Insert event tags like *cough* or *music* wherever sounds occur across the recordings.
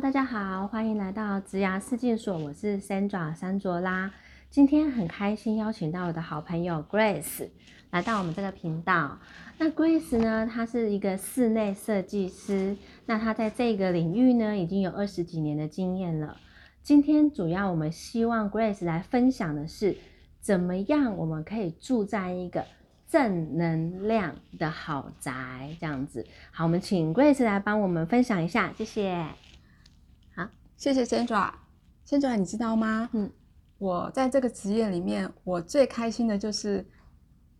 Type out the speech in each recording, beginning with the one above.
大家好，欢迎来到植牙四镜所，我是 Sandra 山卓拉。今天很开心邀请到我的好朋友 Grace 来到我们这个频道。那 Grace 呢，她是一个室内设计师，那她在这个领域呢已经有二十几年的经验了。今天主要我们希望 Grace 来分享的是，怎么样我们可以住在一个正能量的豪宅，这样子。好，我们请 Grace 来帮我们分享一下，谢谢。谢谢 Sandra。Sandra，你知道吗？嗯，我在这个职业里面，我最开心的就是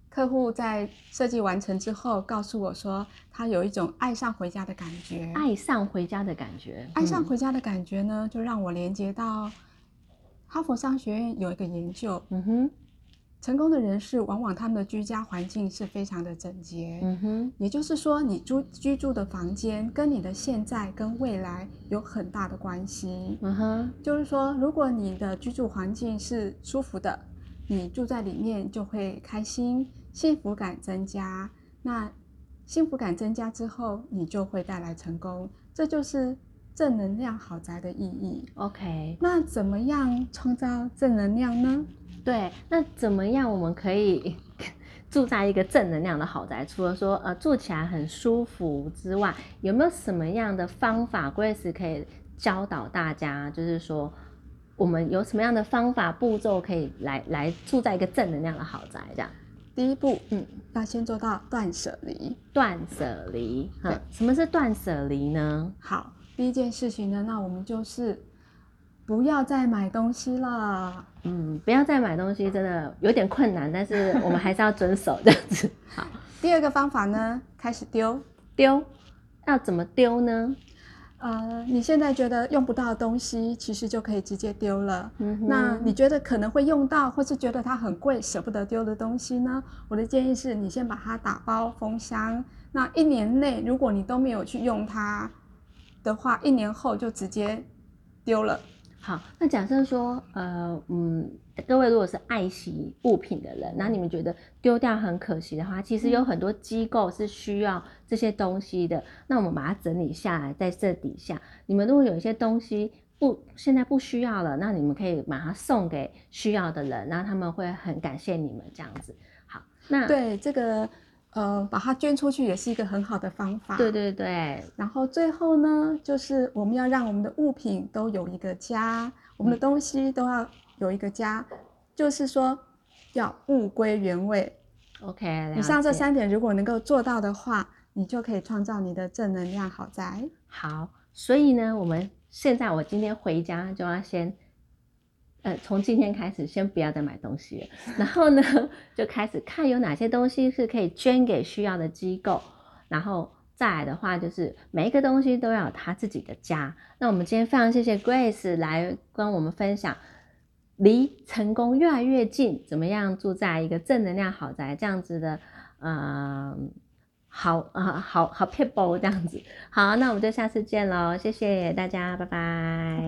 客户在设计完成之后，告诉我说他有一种爱上回家的感觉。爱上回家的感觉，爱上回家的感觉呢，就让我连接到哈佛商学院有一个研究，嗯哼，成功的人士往往他们的居家环境是非常的整洁。嗯哼，也就是说，你住居住的房间跟你的现在跟未来有很大的关系。嗯哼，就是说，如果你的居住环境是舒服的，你住在里面就会开心，幸福感增加。那幸福感增加之后，你就会带来成功。这就是正能量豪宅的意义。OK，那怎么样创造正能量呢？对，那怎么样我们可以 *laughs* 住在一个正能量的豪宅？除了说呃住起来很舒服之外，有没有什么样的方法，Grace 可以教导大家？就是说，我们有什么样的方法步骤可以来来住在一个正能量的豪宅？这样，第一步，嗯，要先做到断舍离。断舍离。对嗯，什么是断舍离呢？好，第一件事情呢，那我们就是不要再买东西了。嗯，不要再买东西，真的有点困难，但是我们还是要遵守这样子。*laughs* 好，第二个方法呢，开始丢。丢要怎么丢呢？呃，你现在觉得用不到的东西，其实就可以直接丢了。嗯那你觉得可能会用到，或是觉得它很贵，舍不得丢的东西呢？我的建议是你先把它打包封箱。那一年内，如果你都没有去用它的话，一年后就直接丢了。好，那假设说，呃，嗯，各位如果是爱惜物品的人，那你们觉得丢掉很可惜的话，其实有很多机构是需要这些东西的。那我们把它整理下来，在这底下，你们如果有一些东西不现在不需要了，那你们可以把它送给需要的人，然后他们会很感谢你们这样子。好，那对这个，呃，把它捐出去也是一个很好的方法。对对对，然后最后呢，就是我们要让我们的物品都有一个家，我们的东西都要有一个家，就是说要物归原位。OK，以上这三点如果能够做到的话，你就可以创造你的正能量好宅。好，所以呢，我们现在我今天回家就要先，从今天开始先不要再买东西了，然后呢，就开始看有哪些东西是可以捐给需要的机构，然后再来的话就是每一个东西都要有他自己的家。那我们今天非常谢谢 Grace 来跟我们分享。离成功越来越近，怎么样住在一个正能量豪宅这样子的，呃，好啊、好好 people 这样子。好，那我们就下次见喽，谢谢大家，拜拜。拜拜。